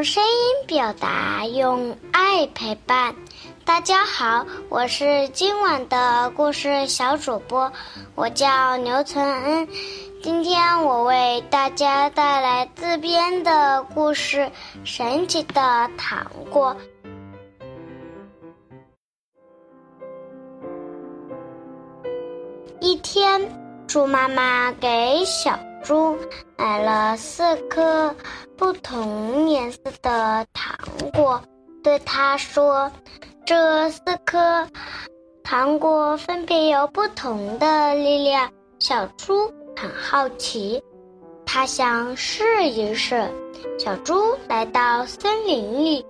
用声音表达，用爱陪伴。大家好，我是今晚的故事小主播，我叫刘存恩。今天我为大家带来自编的故事《神奇的糖果》。一天，猪妈妈给小猪买了四颗不同颜色的糖果，对它说：“这四颗糖果分别有不同的力量。”小猪很好奇，它想试一试。小猪来到森林里，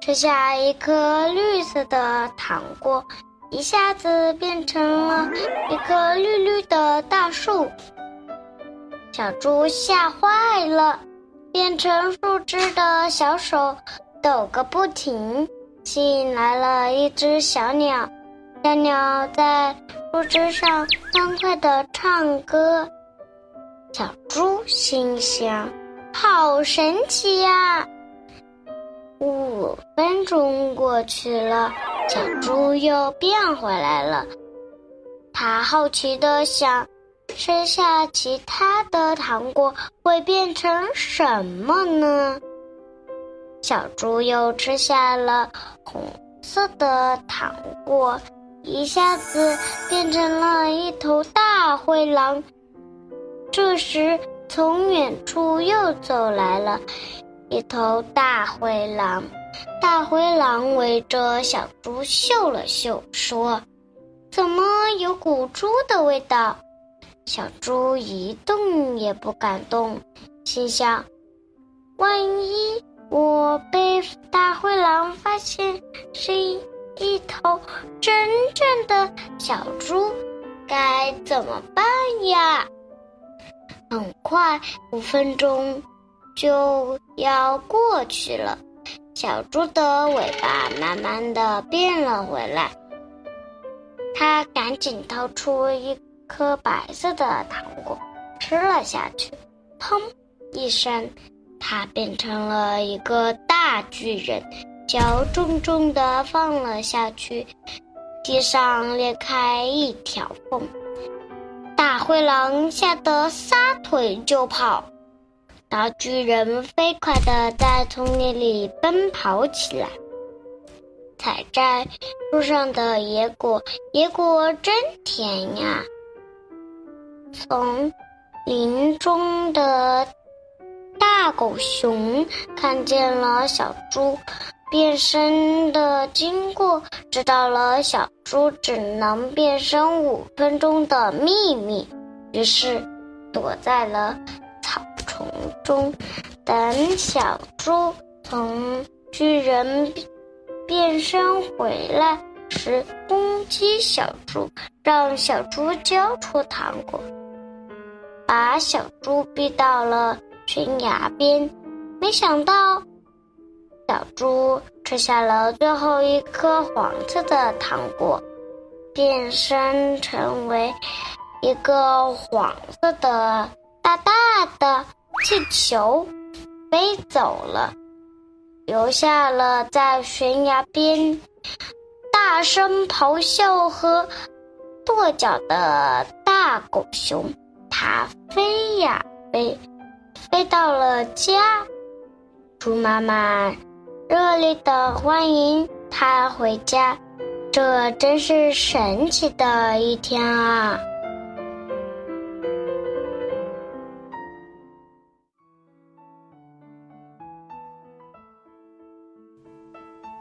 吃下一颗绿色的糖果。一下子变成了一棵绿绿的大树，小猪吓坏了，变成树枝的小手抖个不停，吸引来了一只小鸟。小鸟在树枝上欢快地唱歌，小猪心想：好神奇呀！五分钟过去了。小猪又变回来了，它好奇的想，吃下其他的糖果会变成什么呢？小猪又吃下了红色的糖果，一下子变成了一头大灰狼。这时，从远处又走来了一头大灰狼。大灰狼围着小猪嗅了嗅，说：“怎么有股猪的味道？”小猪一动也不敢动，心想：“万一我被大灰狼发现是一头真正的小猪，该怎么办呀？”很快，五分钟就要过去了。小猪的尾巴慢慢的变了回来，它赶紧掏出一颗白色的糖果，吃了下去。砰！一声，它变成了一个大巨人，脚重重的放了下去，地上裂开一条缝。大灰狼吓得撒腿就跑。大巨人飞快地在丛林里奔跑起来，采摘树上的野果，野果真甜呀！从林中的大狗熊看见了小猪变身的经过，知道了小猪只能变身五分钟的秘密，于是躲在了草。丛中，等小猪从巨人变身回来时，攻击小猪，让小猪交出糖果，把小猪逼到了悬崖边。没想到，小猪吃下了最后一颗黄色的糖果，变身成为一个黄色的大大的。气球飞走了，留下了在悬崖边大声咆哮和跺脚的大狗熊。它飞呀飞，飞到了家。猪妈妈热烈的欢迎它回家，这真是神奇的一天啊！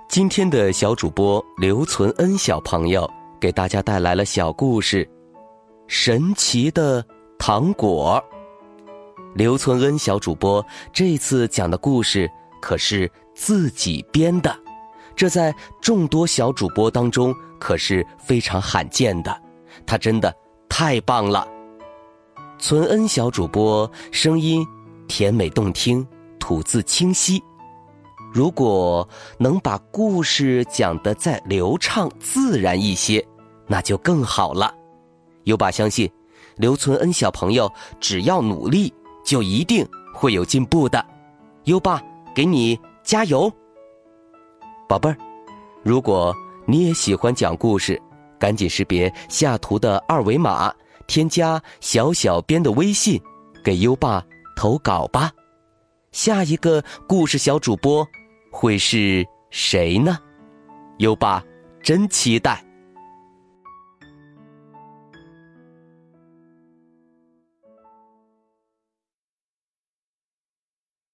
今天的小主播刘存恩小朋友给大家带来了小故事《神奇的糖果》。刘存恩小主播这次讲的故事可是自己编的，这在众多小主播当中可是非常罕见的，他真的太棒了。存恩小主播声音甜美动听，吐字清晰。如果能把故事讲得再流畅自然一些，那就更好了。有把相信，刘存恩小朋友只要努力，就一定会有进步的。优爸给你加油！宝贝儿，如果你也喜欢讲故事，赶紧识别下图的二维码，添加小小编的微信，给优爸投稿吧。下一个故事小主播会是谁呢？优爸真期待。